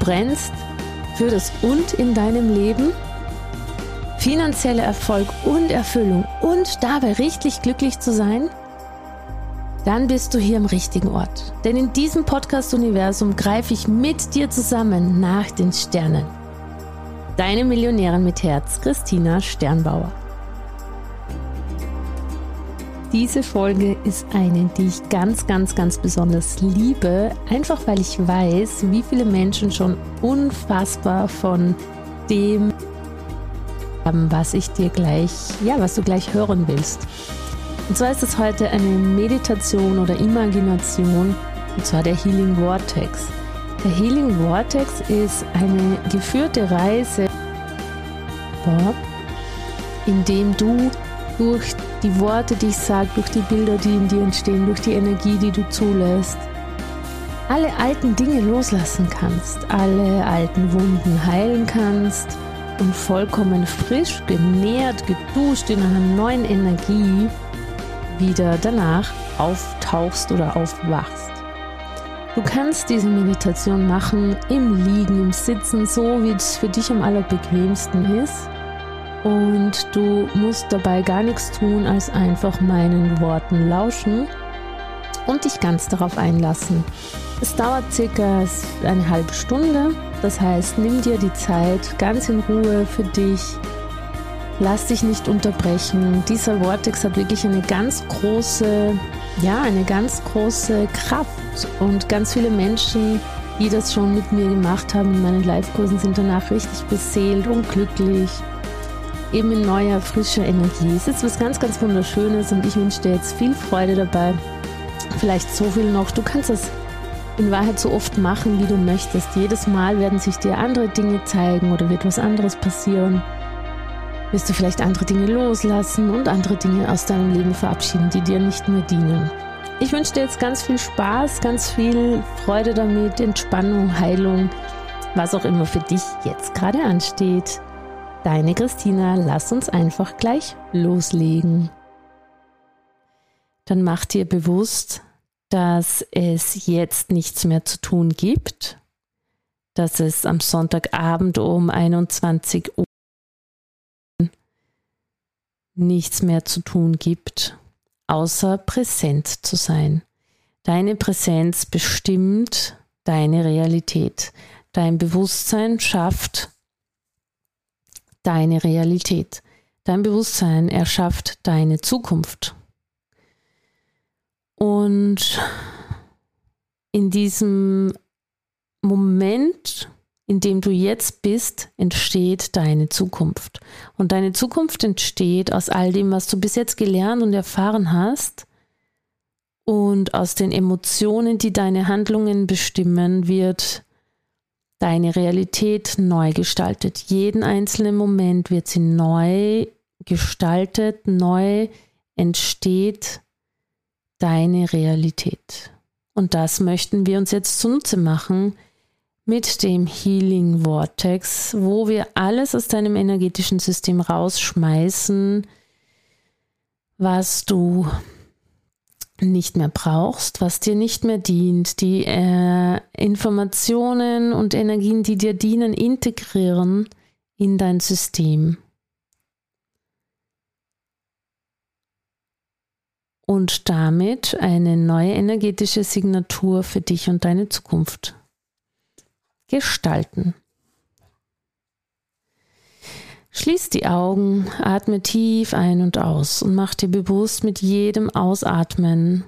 Brennst für das Und in deinem Leben, finanzieller Erfolg und Erfüllung und dabei richtig glücklich zu sein? Dann bist du hier im richtigen Ort. Denn in diesem Podcast-Universum greife ich mit dir zusammen nach den Sternen. Deine Millionärin mit Herz, Christina Sternbauer. Diese Folge ist eine, die ich ganz, ganz, ganz besonders liebe, einfach weil ich weiß, wie viele Menschen schon unfassbar von dem haben, was ich dir gleich, ja, was du gleich hören willst. Und zwar ist es heute eine Meditation oder Imagination, und zwar der Healing Vortex. Der Healing Vortex ist eine geführte Reise, in dem du durch die Worte, die ich sage, durch die Bilder, die in dir entstehen, durch die Energie, die du zulässt, alle alten Dinge loslassen kannst, alle alten Wunden heilen kannst und vollkommen frisch, genährt, geduscht in einer neuen Energie wieder danach auftauchst oder aufwachst. Du kannst diese Meditation machen im Liegen, im Sitzen, so wie es für dich am allerbequemsten ist und du musst dabei gar nichts tun, als einfach meinen Worten lauschen und dich ganz darauf einlassen. Es dauert circa eine halbe Stunde, das heißt, nimm dir die Zeit ganz in Ruhe für dich. Lass dich nicht unterbrechen. Dieser Vortex hat wirklich eine ganz große, ja, eine ganz große Kraft und ganz viele Menschen, die das schon mit mir gemacht haben in meinen Live-Kursen, sind danach richtig beseelt und glücklich eben in neuer, frischer Energie. Es ist was ganz, ganz Wunderschönes und ich wünsche dir jetzt viel Freude dabei. Vielleicht so viel noch. Du kannst es in Wahrheit so oft machen, wie du möchtest. Jedes Mal werden sich dir andere Dinge zeigen oder wird was anderes passieren. Wirst du vielleicht andere Dinge loslassen und andere Dinge aus deinem Leben verabschieden, die dir nicht mehr dienen. Ich wünsche dir jetzt ganz viel Spaß, ganz viel Freude damit, Entspannung, Heilung, was auch immer für dich jetzt gerade ansteht. Deine Christina, lass uns einfach gleich loslegen. Dann mach dir bewusst, dass es jetzt nichts mehr zu tun gibt, dass es am Sonntagabend um 21 Uhr nichts mehr zu tun gibt, außer präsent zu sein. Deine Präsenz bestimmt deine Realität. Dein Bewusstsein schafft deine Realität. Dein Bewusstsein erschafft deine Zukunft. Und in diesem Moment, in dem du jetzt bist, entsteht deine Zukunft. Und deine Zukunft entsteht aus all dem, was du bis jetzt gelernt und erfahren hast. Und aus den Emotionen, die deine Handlungen bestimmen, wird deine Realität neu gestaltet. Jeden einzelnen Moment wird sie neu gestaltet, neu entsteht deine Realität. Und das möchten wir uns jetzt zunutze machen mit dem Healing Vortex, wo wir alles aus deinem energetischen System rausschmeißen, was du nicht mehr brauchst, was dir nicht mehr dient, die äh, Informationen und Energien, die dir dienen, integrieren in dein System. Und damit eine neue energetische Signatur für dich und deine Zukunft gestalten. Schließ die Augen, atme tief ein und aus und mach dir bewusst, mit jedem Ausatmen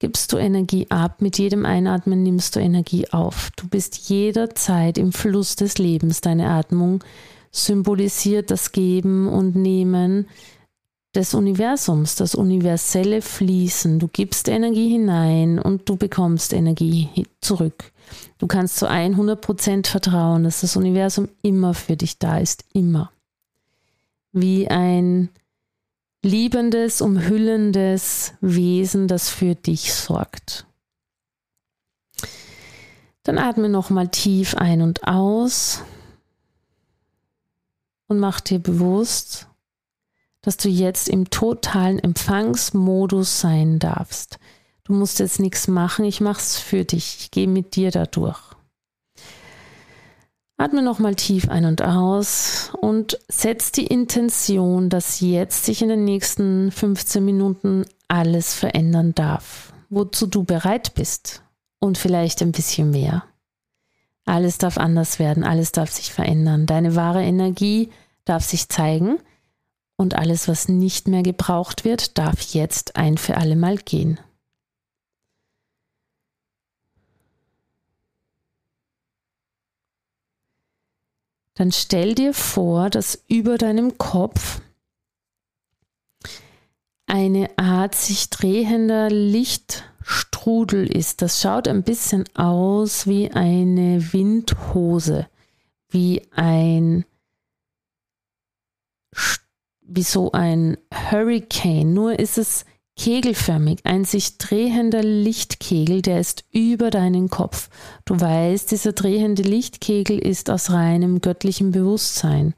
gibst du Energie ab, mit jedem Einatmen nimmst du Energie auf. Du bist jederzeit im Fluss des Lebens. Deine Atmung symbolisiert das Geben und Nehmen des Universums, das universelle Fließen. Du gibst Energie hinein und du bekommst Energie zurück. Du kannst zu 100% vertrauen, dass das Universum immer für dich da ist, immer. Wie ein liebendes, umhüllendes Wesen, das für dich sorgt. Dann atme nochmal tief ein und aus und mach dir bewusst, dass du jetzt im totalen Empfangsmodus sein darfst. Du musst jetzt nichts machen, ich mache es für dich, ich gehe mit dir dadurch. Atme nochmal tief ein und aus und setz die Intention, dass jetzt sich in den nächsten 15 Minuten alles verändern darf, wozu du bereit bist und vielleicht ein bisschen mehr. Alles darf anders werden, alles darf sich verändern. Deine wahre Energie darf sich zeigen und alles, was nicht mehr gebraucht wird, darf jetzt ein für alle Mal gehen. Dann stell dir vor, dass über deinem Kopf eine Art sich drehender Lichtstrudel ist. Das schaut ein bisschen aus wie eine Windhose, wie ein wie so ein Hurricane, nur ist es kegelförmig, ein sich drehender Lichtkegel, der ist über deinen Kopf. Du weißt, dieser drehende Lichtkegel ist aus reinem göttlichem Bewusstsein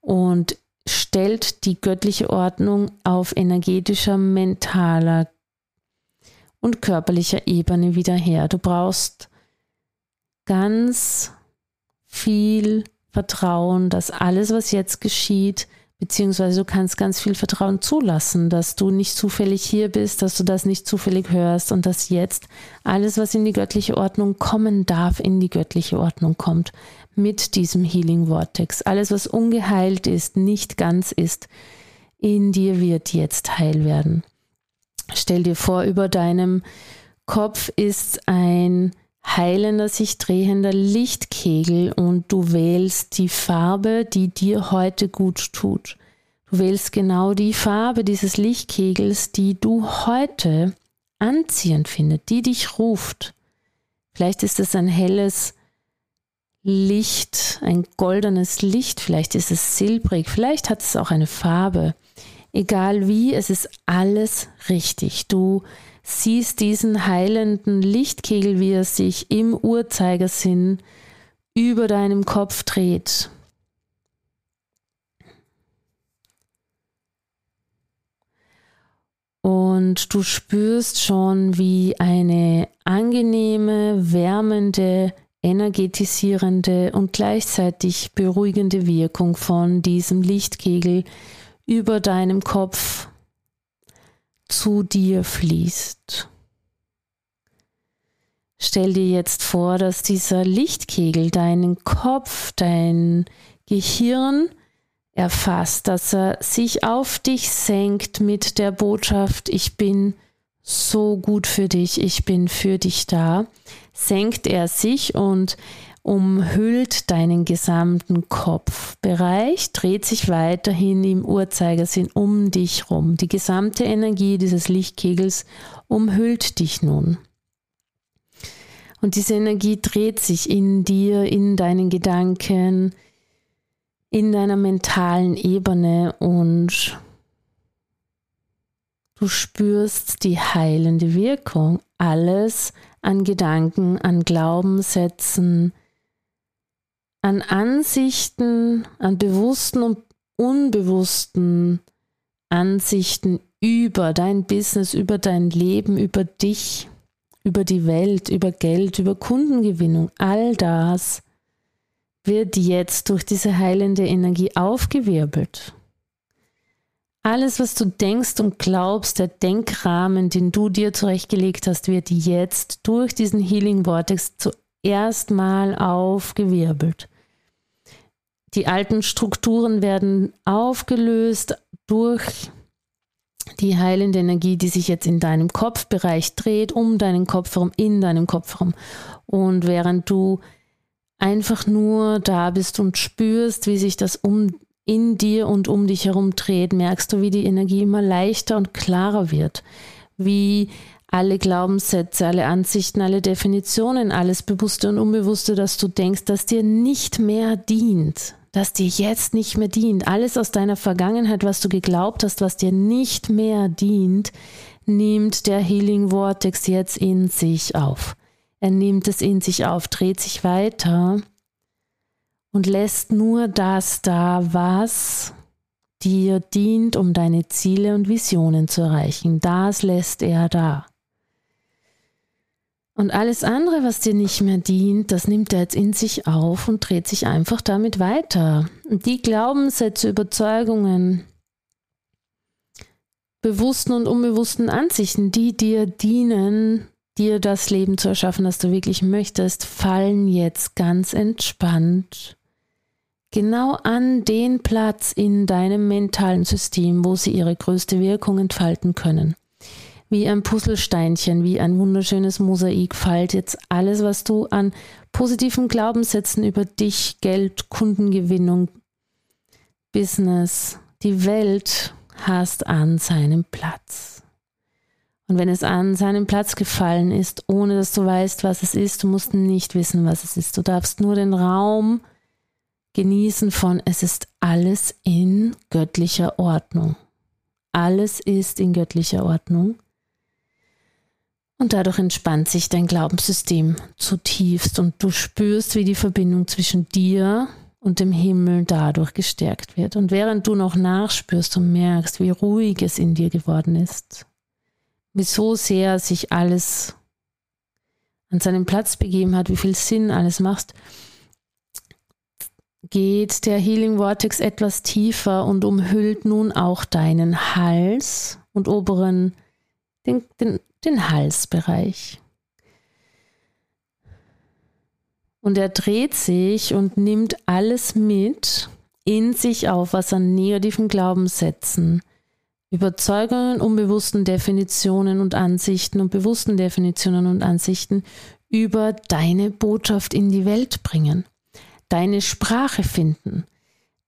und stellt die göttliche Ordnung auf energetischer, mentaler und körperlicher Ebene wieder her. Du brauchst ganz viel Vertrauen, dass alles, was jetzt geschieht, beziehungsweise du kannst ganz viel Vertrauen zulassen, dass du nicht zufällig hier bist, dass du das nicht zufällig hörst und dass jetzt alles, was in die göttliche Ordnung kommen darf, in die göttliche Ordnung kommt mit diesem Healing Vortex. Alles, was ungeheilt ist, nicht ganz ist, in dir wird jetzt heil werden. Stell dir vor, über deinem Kopf ist ein heilender, sich drehender Lichtkegel und du wählst die Farbe, die dir heute gut tut. Du wählst genau die Farbe dieses Lichtkegels, die du heute anziehend findest, die dich ruft. Vielleicht ist es ein helles Licht, ein goldenes Licht, vielleicht ist es silbrig, vielleicht hat es auch eine Farbe. Egal wie, es ist alles richtig. Du siehst diesen heilenden Lichtkegel, wie er sich im Uhrzeigersinn über deinem Kopf dreht. Und du spürst schon, wie eine angenehme, wärmende, energetisierende und gleichzeitig beruhigende Wirkung von diesem Lichtkegel über deinem Kopf zu dir fließt. Stell dir jetzt vor, dass dieser Lichtkegel deinen Kopf, dein Gehirn erfasst, dass er sich auf dich senkt mit der Botschaft, ich bin so gut für dich, ich bin für dich da, senkt er sich und umhüllt deinen gesamten Kopfbereich, dreht sich weiterhin im Uhrzeigersinn um dich rum. Die gesamte Energie dieses Lichtkegels umhüllt dich nun. Und diese Energie dreht sich in dir, in deinen Gedanken, in deiner mentalen Ebene und du spürst die heilende Wirkung. Alles an Gedanken, an Glaubenssätzen, an Ansichten, an bewussten und unbewussten Ansichten über dein Business, über dein Leben, über dich, über die Welt, über Geld, über Kundengewinnung, all das wird jetzt durch diese heilende Energie aufgewirbelt. Alles, was du denkst und glaubst, der Denkrahmen, den du dir zurechtgelegt hast, wird jetzt durch diesen Healing Vortex zuerst mal aufgewirbelt Die alten Strukturen werden aufgelöst durch die heilende Energie, die sich jetzt in deinem Kopfbereich dreht, um deinen Kopf herum, in deinem Kopf herum. Und während du einfach nur da bist und spürst, wie sich das um in dir und um dich herum dreht, merkst du, wie die Energie immer leichter und klarer wird, wie alle Glaubenssätze, alle Ansichten, alle Definitionen, alles Bewusste und Unbewusste, dass du denkst, dass dir nicht mehr dient, das dir jetzt nicht mehr dient, alles aus deiner Vergangenheit, was du geglaubt hast, was dir nicht mehr dient, nimmt der Healing Vortex jetzt in sich auf. Er nimmt es in sich auf, dreht sich weiter und lässt nur das da, was dir dient, um deine Ziele und Visionen zu erreichen. Das lässt er da. Und alles andere, was dir nicht mehr dient, das nimmt er jetzt in sich auf und dreht sich einfach damit weiter. Und die Glaubenssätze, Überzeugungen, bewussten und unbewussten Ansichten, die dir dienen, dir das Leben zu erschaffen, das du wirklich möchtest, fallen jetzt ganz entspannt genau an den Platz in deinem mentalen System, wo sie ihre größte Wirkung entfalten können wie ein Puzzlesteinchen, wie ein wunderschönes Mosaik fällt jetzt alles, was du an positiven Glaubenssätzen über dich, Geld, Kundengewinnung, Business, die Welt hast an seinem Platz. Und wenn es an seinem Platz gefallen ist, ohne dass du weißt, was es ist, du musst nicht wissen, was es ist. Du darfst nur den Raum genießen von, es ist alles in göttlicher Ordnung. Alles ist in göttlicher Ordnung. Und dadurch entspannt sich dein Glaubenssystem zutiefst und du spürst, wie die Verbindung zwischen dir und dem Himmel dadurch gestärkt wird. Und während du noch nachspürst und merkst, wie ruhig es in dir geworden ist, wie so sehr sich alles an seinen Platz begeben hat, wie viel Sinn alles macht, geht der Healing Vortex etwas tiefer und umhüllt nun auch deinen Hals und oberen, den, den den Halsbereich. Und er dreht sich und nimmt alles mit in sich auf, was an negativen Glaubenssätzen, Überzeugungen, unbewussten Definitionen und Ansichten und bewussten Definitionen und Ansichten über deine Botschaft in die Welt bringen, deine Sprache finden,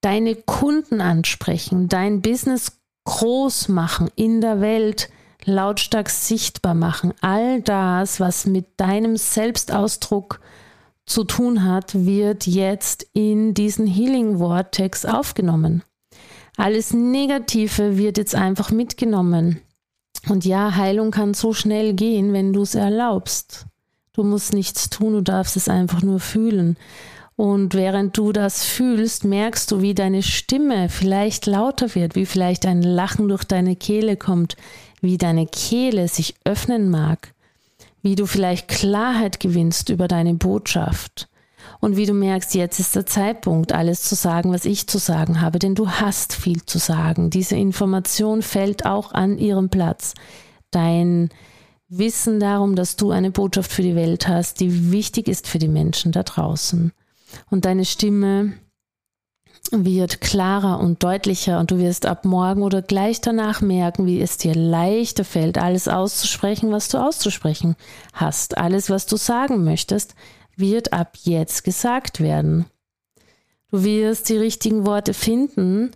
deine Kunden ansprechen, dein Business groß machen in der Welt, lautstark sichtbar machen. All das, was mit deinem Selbstausdruck zu tun hat, wird jetzt in diesen Healing Vortex aufgenommen. Alles Negative wird jetzt einfach mitgenommen. Und ja, Heilung kann so schnell gehen, wenn du es erlaubst. Du musst nichts tun, du darfst es einfach nur fühlen. Und während du das fühlst, merkst du, wie deine Stimme vielleicht lauter wird, wie vielleicht ein Lachen durch deine Kehle kommt, wie deine Kehle sich öffnen mag, wie du vielleicht Klarheit gewinnst über deine Botschaft und wie du merkst, jetzt ist der Zeitpunkt, alles zu sagen, was ich zu sagen habe, denn du hast viel zu sagen. Diese Information fällt auch an ihrem Platz. Dein Wissen darum, dass du eine Botschaft für die Welt hast, die wichtig ist für die Menschen da draußen. Und deine Stimme wird klarer und deutlicher und du wirst ab morgen oder gleich danach merken, wie es dir leichter fällt, alles auszusprechen, was du auszusprechen hast. Alles, was du sagen möchtest, wird ab jetzt gesagt werden. Du wirst die richtigen Worte finden.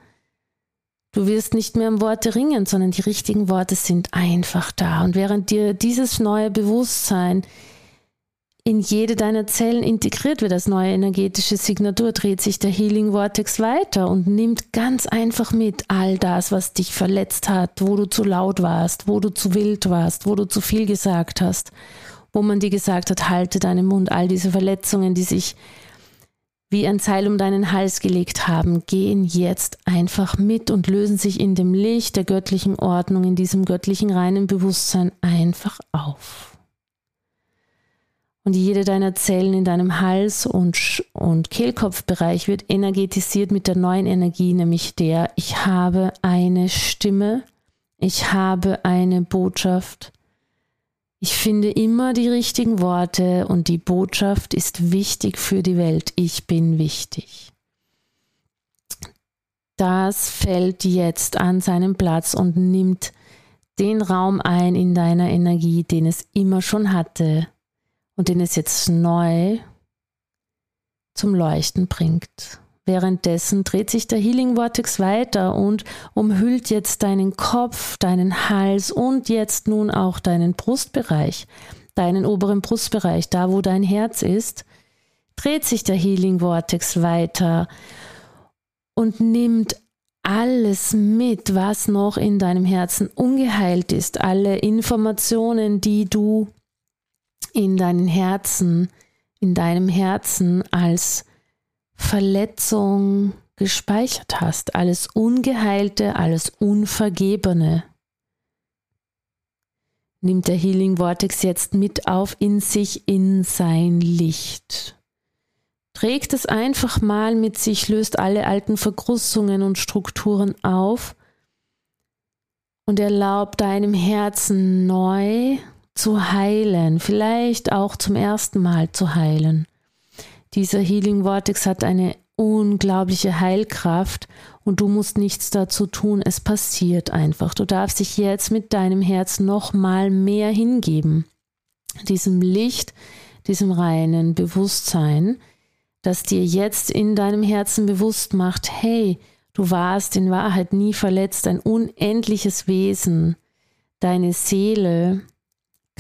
Du wirst nicht mehr um Worte ringen, sondern die richtigen Worte sind einfach da. Und während dir dieses neue Bewusstsein in jede deiner Zellen integriert wird als neue energetische Signatur, dreht sich der Healing Vortex weiter und nimmt ganz einfach mit all das, was dich verletzt hat, wo du zu laut warst, wo du zu wild warst, wo du zu viel gesagt hast, wo man dir gesagt hat, halte deinen Mund, all diese Verletzungen, die sich wie ein Seil um deinen Hals gelegt haben, gehen jetzt einfach mit und lösen sich in dem Licht der göttlichen Ordnung, in diesem göttlichen reinen Bewusstsein einfach auf. Und jede deiner Zellen in deinem Hals- und, und Kehlkopfbereich wird energetisiert mit der neuen Energie, nämlich der, ich habe eine Stimme, ich habe eine Botschaft. Ich finde immer die richtigen Worte und die Botschaft ist wichtig für die Welt. Ich bin wichtig. das fällt jetzt an seinen Platz und nimmt den Raum ein in deiner Energie, den es immer schon hatte und den es jetzt neu zum Leuchten bringt. Währenddessen dreht sich der Healing Vortex weiter und umhüllt jetzt deinen Kopf, deinen Hals und jetzt nun auch deinen Brustbereich, deinen oberen Brustbereich, da wo dein Herz ist, dreht sich der Healing Vortex weiter und nimmt alles mit, was noch in deinem Herzen ungeheilt ist, alle Informationen, die du in deinem Herzen, in deinem Herzen als Verletzung gespeichert hast, alles Ungeheilte, alles Unvergebene. Nimmt der Healing Vortex jetzt mit auf in sich, in sein Licht. Trägt es einfach mal mit sich, löst alle alten Verkrussungen und Strukturen auf und erlaubt deinem Herzen neu zu heilen, vielleicht auch zum ersten Mal zu heilen. Dieser Healing Vortex hat eine unglaubliche Heilkraft und du musst nichts dazu tun, es passiert einfach. Du darfst dich jetzt mit deinem Herz noch mal mehr hingeben, diesem Licht, diesem reinen Bewusstsein, das dir jetzt in deinem Herzen bewusst macht, hey, du warst in Wahrheit nie verletzt, ein unendliches Wesen. Deine Seele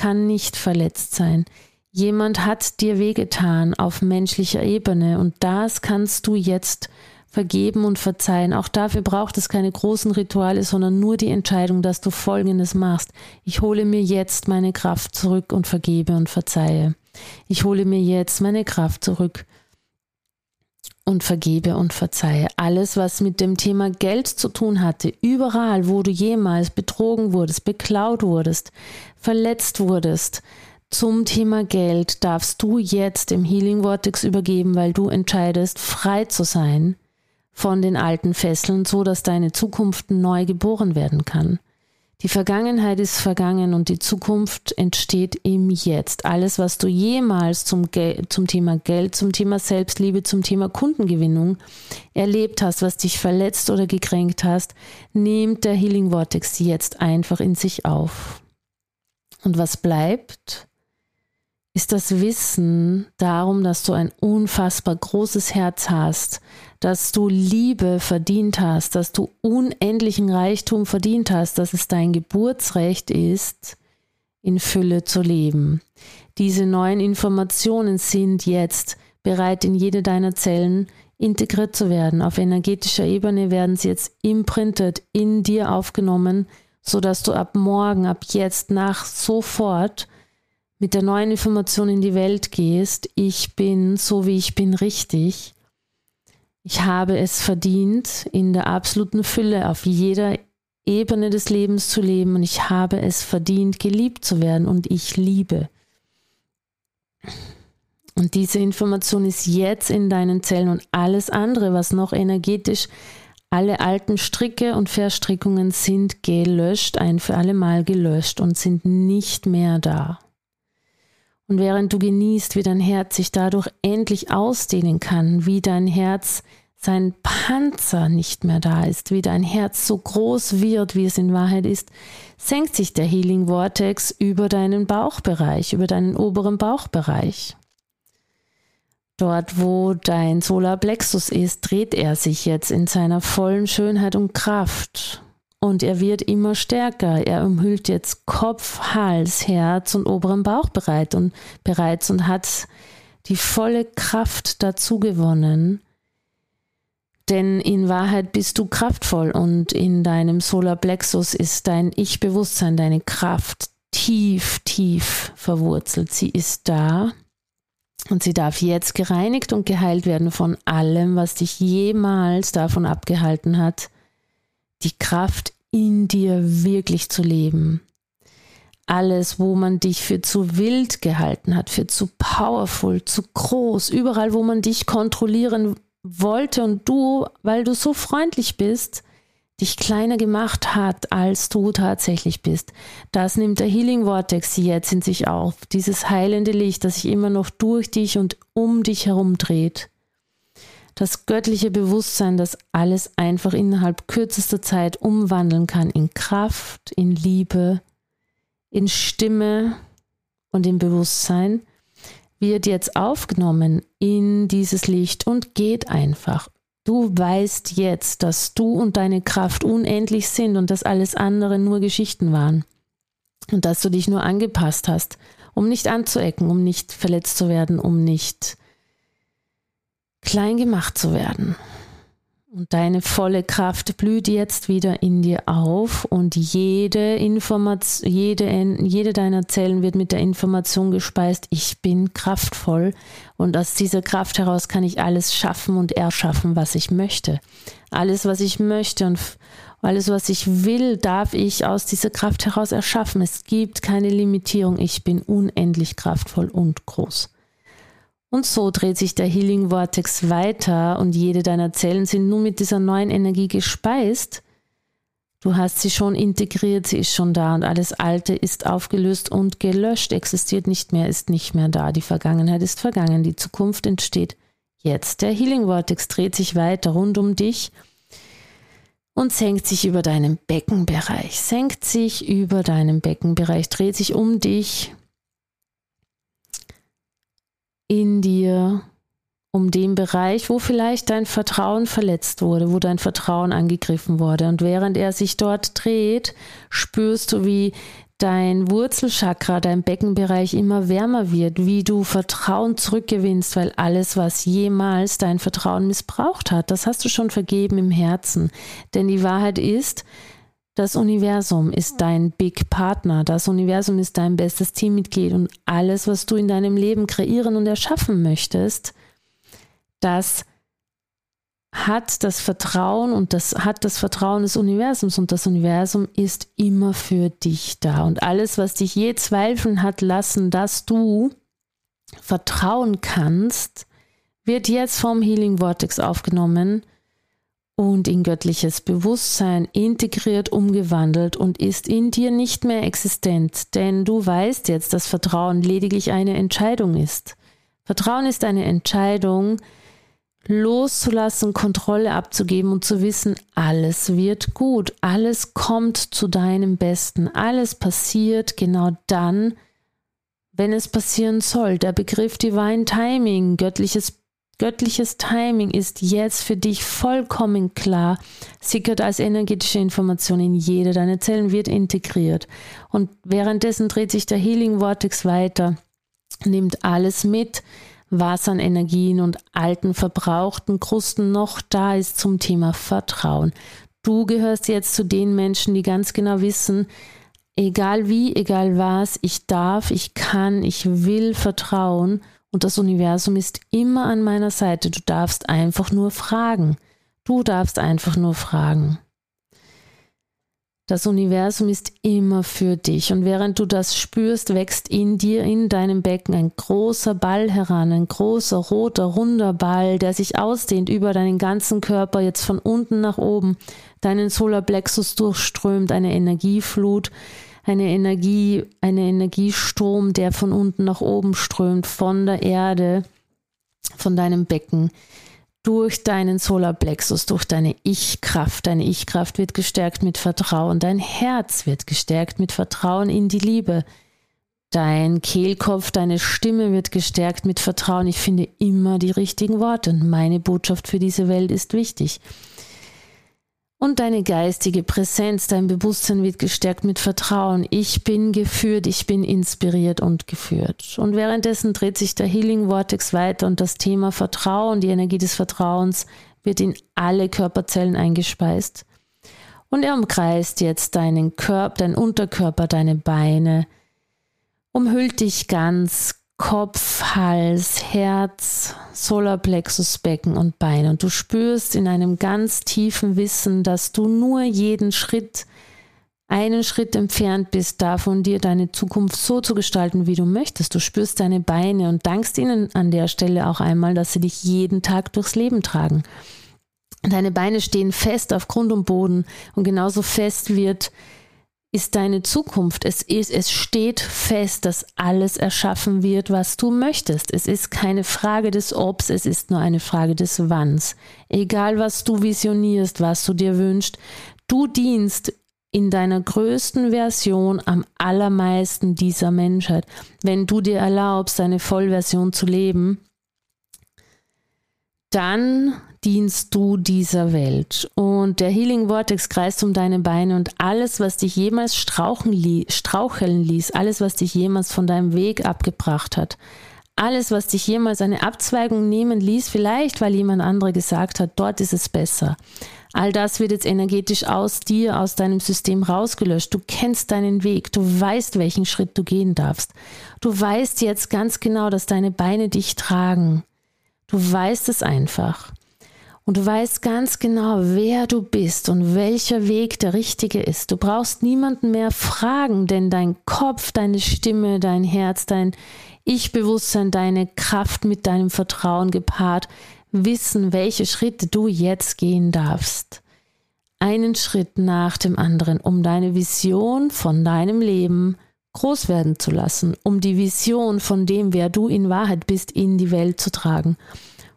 kann nicht verletzt sein. Jemand hat dir wehgetan auf menschlicher Ebene und das kannst du jetzt vergeben und verzeihen. Auch dafür braucht es keine großen Rituale, sondern nur die Entscheidung, dass du Folgendes machst. Ich hole mir jetzt meine Kraft zurück und vergebe und verzeihe. Ich hole mir jetzt meine Kraft zurück und vergebe und verzeihe. Alles, was mit dem Thema Geld zu tun hatte, überall, wo du jemals betrogen wurdest, beklaut wurdest, verletzt wurdest, zum Thema Geld darfst du jetzt im Healing Vortex übergeben, weil du entscheidest, frei zu sein von den alten Fesseln, so dass deine Zukunft neu geboren werden kann. Die Vergangenheit ist vergangen und die Zukunft entsteht im Jetzt. Alles, was du jemals zum, Gel zum Thema Geld, zum Thema Selbstliebe, zum Thema Kundengewinnung erlebt hast, was dich verletzt oder gekränkt hast, nimmt der Healing Vortex jetzt einfach in sich auf. Und was bleibt? ist das Wissen darum, dass du ein unfassbar großes Herz hast, dass du Liebe verdient hast, dass du unendlichen Reichtum verdient hast, dass es dein Geburtsrecht ist, in Fülle zu leben. Diese neuen Informationen sind jetzt bereit, in jede deiner Zellen integriert zu werden. Auf energetischer Ebene werden sie jetzt imprintet, in dir aufgenommen, sodass du ab morgen, ab jetzt, nach sofort mit der neuen Information in die Welt gehst, ich bin so wie ich bin richtig, ich habe es verdient, in der absoluten Fülle auf jeder Ebene des Lebens zu leben und ich habe es verdient, geliebt zu werden und ich liebe. Und diese Information ist jetzt in deinen Zellen und alles andere, was noch energetisch, alle alten Stricke und Verstrickungen sind gelöscht, ein für alle Mal gelöscht und sind nicht mehr da. Und während du genießt, wie dein Herz sich dadurch endlich ausdehnen kann, wie dein Herz sein Panzer nicht mehr da ist, wie dein Herz so groß wird, wie es in Wahrheit ist, senkt sich der Healing Vortex über deinen Bauchbereich, über deinen oberen Bauchbereich. Dort, wo dein Solarplexus ist, dreht er sich jetzt in seiner vollen Schönheit und Kraft. Und er wird immer stärker. Er umhüllt jetzt Kopf, Hals, Herz und oberen Bauch bereit und bereits und hat die volle Kraft dazu gewonnen. Denn in Wahrheit bist du kraftvoll und in deinem Solarplexus ist dein Ich-Bewusstsein, deine Kraft tief, tief verwurzelt. Sie ist da und sie darf jetzt gereinigt und geheilt werden von allem, was dich jemals davon abgehalten hat, die Kraft in dir wirklich zu leben. Alles, wo man dich für zu wild gehalten hat, für zu powerful, zu groß, überall, wo man dich kontrollieren wollte und du, weil du so freundlich bist, dich kleiner gemacht hat, als du tatsächlich bist. Das nimmt der Healing Vortex jetzt in sich auf, dieses heilende Licht, das sich immer noch durch dich und um dich herum dreht das göttliche Bewusstsein, das alles einfach innerhalb kürzester Zeit umwandeln kann in Kraft, in Liebe, in Stimme und in Bewusstsein, wird jetzt aufgenommen in dieses Licht und geht einfach. Du weißt jetzt, dass du und deine Kraft unendlich sind und dass alles andere nur Geschichten waren. Und dass du dich nur angepasst hast, um nicht anzuecken, um nicht verletzt zu werden, um nicht klein gemacht zu werden. Und deine volle Kraft blüht jetzt wieder in dir auf und jede Information, jede, jede deiner Zellen wird mit der Information gespeist, ich bin kraftvoll und aus dieser Kraft heraus kann ich alles schaffen und erschaffen, was ich möchte. Alles, was ich möchte und alles, was ich will, darf ich aus dieser Kraft heraus erschaffen. Es gibt keine Limitierung. Ich bin unendlich kraftvoll und groß. Und so dreht sich der Healing Vortex weiter und jede deiner Zellen sind nun mit dieser neuen Energie gespeist. Du hast sie schon integriert, sie ist schon da und alles Alte ist aufgelöst und gelöscht, existiert nicht mehr, ist nicht mehr da. Die Vergangenheit ist vergangen, die Zukunft entsteht jetzt. Der Healing Vortex dreht sich weiter rund um dich und senkt sich über deinen Beckenbereich, senkt sich über deinen Beckenbereich, dreht sich um dich in dir, um den Bereich, wo vielleicht dein Vertrauen verletzt wurde, wo dein Vertrauen angegriffen wurde. Und während er sich dort dreht, spürst du, wie dein Wurzelchakra, dein Beckenbereich immer wärmer wird, wie du Vertrauen zurückgewinnst, weil alles, was jemals dein Vertrauen missbraucht hat, das hast du schon vergeben im Herzen. Denn die Wahrheit ist, das Universum ist dein Big Partner. Das Universum ist dein bestes Teammitglied und alles, was du in deinem Leben kreieren und erschaffen möchtest, das hat das Vertrauen und das hat das Vertrauen des Universums und das Universum ist immer für dich da. Und alles, was dich je zweifeln hat lassen, dass du vertrauen kannst, wird jetzt vom Healing Vortex aufgenommen und in göttliches Bewusstsein integriert, umgewandelt und ist in dir nicht mehr existent, denn du weißt jetzt, dass Vertrauen lediglich eine Entscheidung ist. Vertrauen ist eine Entscheidung, loszulassen, Kontrolle abzugeben und zu wissen, alles wird gut, alles kommt zu deinem Besten, alles passiert genau dann, wenn es passieren soll. Der Begriff Divine Timing, göttliches Göttliches Timing ist jetzt für dich vollkommen klar, sickert als energetische Information in jede deiner Zellen, wird integriert. Und währenddessen dreht sich der Healing Vortex weiter, nimmt alles mit, was an Energien und alten verbrauchten Krusten noch da ist zum Thema Vertrauen. Du gehörst jetzt zu den Menschen, die ganz genau wissen, egal wie, egal was, ich darf, ich kann, ich will vertrauen und das Universum ist immer an meiner Seite. Du darfst einfach nur fragen. Du darfst einfach nur fragen. Das Universum ist immer für dich. Und während du das spürst, wächst in dir, in deinem Becken ein großer Ball heran, ein großer, roter, runder Ball, der sich ausdehnt über deinen ganzen Körper, jetzt von unten nach oben, deinen Solarplexus durchströmt, eine Energieflut, eine Energie, eine Energiestrom, der von unten nach oben strömt, von der Erde, von deinem Becken, durch deinen Solarplexus, durch deine Ich-Kraft. Deine Ich-Kraft wird gestärkt mit Vertrauen. Dein Herz wird gestärkt mit Vertrauen in die Liebe. Dein Kehlkopf, deine Stimme wird gestärkt mit Vertrauen. Ich finde immer die richtigen Worte. Und meine Botschaft für diese Welt ist wichtig. Und deine geistige Präsenz, dein Bewusstsein wird gestärkt mit Vertrauen. Ich bin geführt, ich bin inspiriert und geführt. Und währenddessen dreht sich der Healing Vortex weiter und das Thema Vertrauen, die Energie des Vertrauens wird in alle Körperzellen eingespeist. Und er umkreist jetzt deinen Körper, deinen Unterkörper, deine Beine, umhüllt dich ganz, Kopf, Hals, Herz, Solarplexus, Becken und Beine. Und du spürst in einem ganz tiefen Wissen, dass du nur jeden Schritt, einen Schritt entfernt bist, davon dir deine Zukunft so zu gestalten, wie du möchtest. Du spürst deine Beine und dankst ihnen an der Stelle auch einmal, dass sie dich jeden Tag durchs Leben tragen. Deine Beine stehen fest auf Grund und Boden und genauso fest wird ist deine Zukunft. Es ist, es steht fest, dass alles erschaffen wird, was du möchtest. Es ist keine Frage des Obs, es ist nur eine Frage des Wanns. Egal was du visionierst, was du dir wünschst, du dienst in deiner größten Version am allermeisten dieser Menschheit. Wenn du dir erlaubst, deine Vollversion zu leben, dann dienst du dieser Welt. Und der Healing Vortex kreist um deine Beine und alles, was dich jemals straucheln ließ, alles, was dich jemals von deinem Weg abgebracht hat, alles, was dich jemals eine Abzweigung nehmen ließ, vielleicht weil jemand andere gesagt hat, dort ist es besser. All das wird jetzt energetisch aus dir, aus deinem System rausgelöscht. Du kennst deinen Weg, du weißt, welchen Schritt du gehen darfst. Du weißt jetzt ganz genau, dass deine Beine dich tragen. Du weißt es einfach. Und du weißt ganz genau, wer du bist und welcher Weg der richtige ist. Du brauchst niemanden mehr fragen, denn dein Kopf, deine Stimme, dein Herz, dein Ich-Bewusstsein, deine Kraft mit deinem Vertrauen gepaart, wissen, welche Schritte du jetzt gehen darfst. Einen Schritt nach dem anderen, um deine Vision von deinem Leben groß werden zu lassen, um die Vision von dem, wer du in Wahrheit bist, in die Welt zu tragen,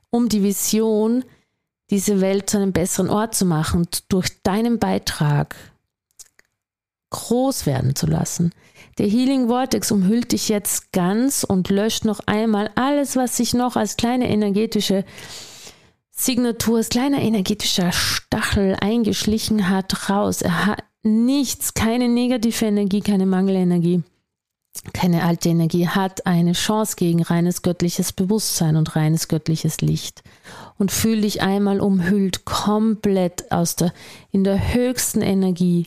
um die Vision, diese Welt zu einem besseren Ort zu machen durch deinen Beitrag groß werden zu lassen. Der Healing Vortex umhüllt dich jetzt ganz und löscht noch einmal alles, was sich noch als kleine energetische Signatur, als kleiner energetischer Stachel eingeschlichen hat, raus. Er hat nichts, keine negative Energie, keine Mangelenergie, keine alte Energie, hat eine Chance gegen reines göttliches Bewusstsein und reines göttliches Licht und fühl dich einmal umhüllt, komplett aus der, in der höchsten Energie,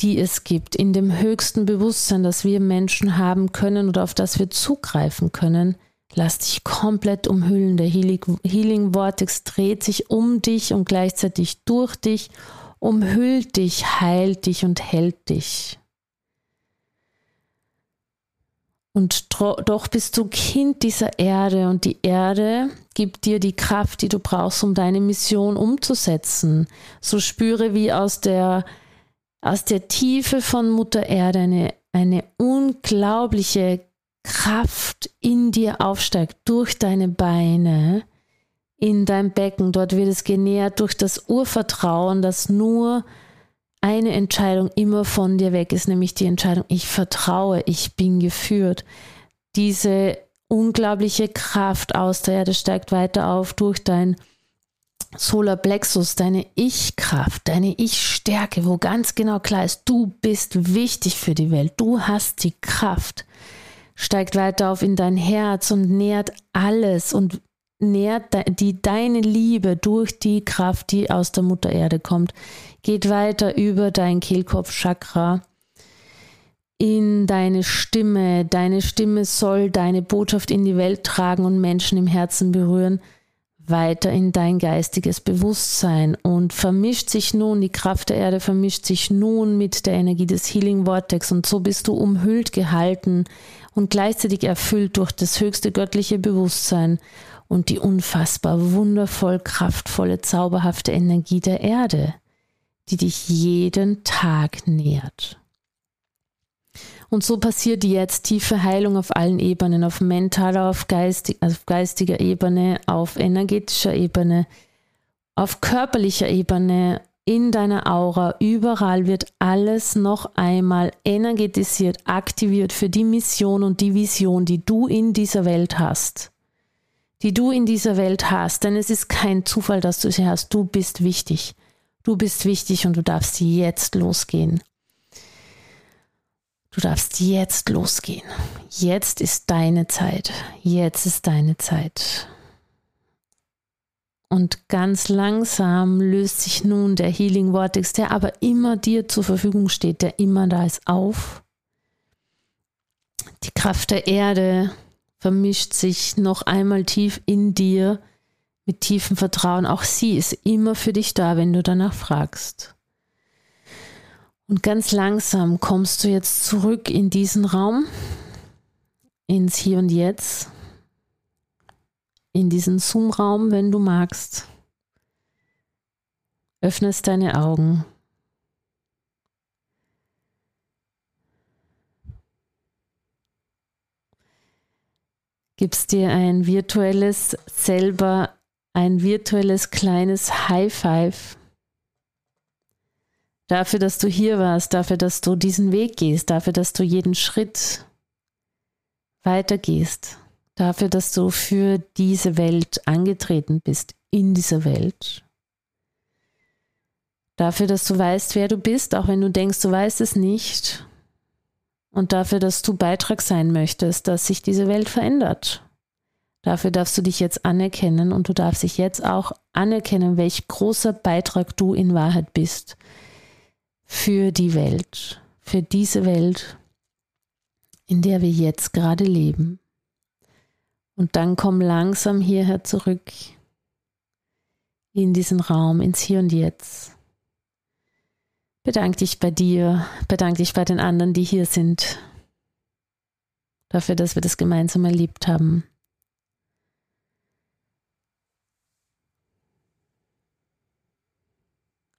die es gibt, in dem höchsten Bewusstsein, das wir Menschen haben können oder auf das wir zugreifen können. Lass dich komplett umhüllen. Der Healing, Healing Vortex dreht sich um dich und gleichzeitig durch dich, umhüllt dich, heilt dich und hält dich. Und doch bist du Kind dieser Erde und die Erde gibt dir die Kraft, die du brauchst, um deine Mission umzusetzen. So spüre, wie aus der, aus der Tiefe von Mutter Erde eine, eine unglaubliche Kraft in dir aufsteigt, durch deine Beine, in dein Becken. Dort wird es genährt durch das Urvertrauen, das nur eine Entscheidung immer von dir weg ist, nämlich die Entscheidung, ich vertraue, ich bin geführt. Diese unglaubliche Kraft aus der Erde steigt weiter auf durch dein Solar Plexus, deine Ich-Kraft, deine Ich-Stärke, wo ganz genau klar ist, du bist wichtig für die Welt, du hast die Kraft, steigt weiter auf in dein Herz und nährt alles und nährt die, deine Liebe durch die Kraft, die aus der Mutter Erde kommt, geht weiter über dein Kehlkopfchakra in deine Stimme. Deine Stimme soll deine Botschaft in die Welt tragen und Menschen im Herzen berühren. Weiter in dein geistiges Bewusstsein und vermischt sich nun, die Kraft der Erde vermischt sich nun mit der Energie des Healing Vortex und so bist du umhüllt gehalten und gleichzeitig erfüllt durch das höchste göttliche Bewusstsein und die unfassbar wundervoll kraftvolle, zauberhafte Energie der Erde die dich jeden Tag nährt. Und so passiert jetzt tiefe Heilung auf allen Ebenen, auf mentaler, auf, geistig, auf geistiger Ebene, auf energetischer Ebene, auf körperlicher Ebene, in deiner Aura, überall wird alles noch einmal energetisiert, aktiviert für die Mission und die Vision, die du in dieser Welt hast. Die du in dieser Welt hast, denn es ist kein Zufall, dass du sie hast. Du bist wichtig. Du bist wichtig und du darfst jetzt losgehen. Du darfst jetzt losgehen. Jetzt ist deine Zeit. Jetzt ist deine Zeit. Und ganz langsam löst sich nun der Healing Vortex, der aber immer dir zur Verfügung steht, der immer da ist, auf. Die Kraft der Erde vermischt sich noch einmal tief in dir mit tiefem Vertrauen. Auch sie ist immer für dich da, wenn du danach fragst. Und ganz langsam kommst du jetzt zurück in diesen Raum, ins Hier und Jetzt, in diesen Zoom-Raum, wenn du magst. Öffnest deine Augen. Gibst dir ein virtuelles selber, ein virtuelles kleines High Five. Dafür, dass du hier warst, dafür, dass du diesen Weg gehst, dafür, dass du jeden Schritt weitergehst, dafür, dass du für diese Welt angetreten bist, in dieser Welt. Dafür, dass du weißt, wer du bist, auch wenn du denkst, du weißt es nicht. Und dafür, dass du Beitrag sein möchtest, dass sich diese Welt verändert. Dafür darfst du dich jetzt anerkennen und du darfst dich jetzt auch anerkennen, welch großer Beitrag du in Wahrheit bist für die Welt, für diese Welt, in der wir jetzt gerade leben. Und dann komm langsam hierher zurück in diesen Raum, ins Hier und Jetzt. Bedank dich bei dir, bedank dich bei den anderen, die hier sind, dafür, dass wir das gemeinsam erlebt haben.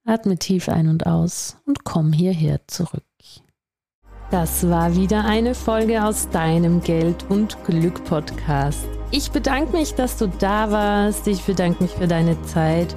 Atme tief ein und aus und komm hierher zurück. Das war wieder eine Folge aus deinem Geld und Glück Podcast. Ich bedanke mich, dass du da warst. Ich bedanke mich für deine Zeit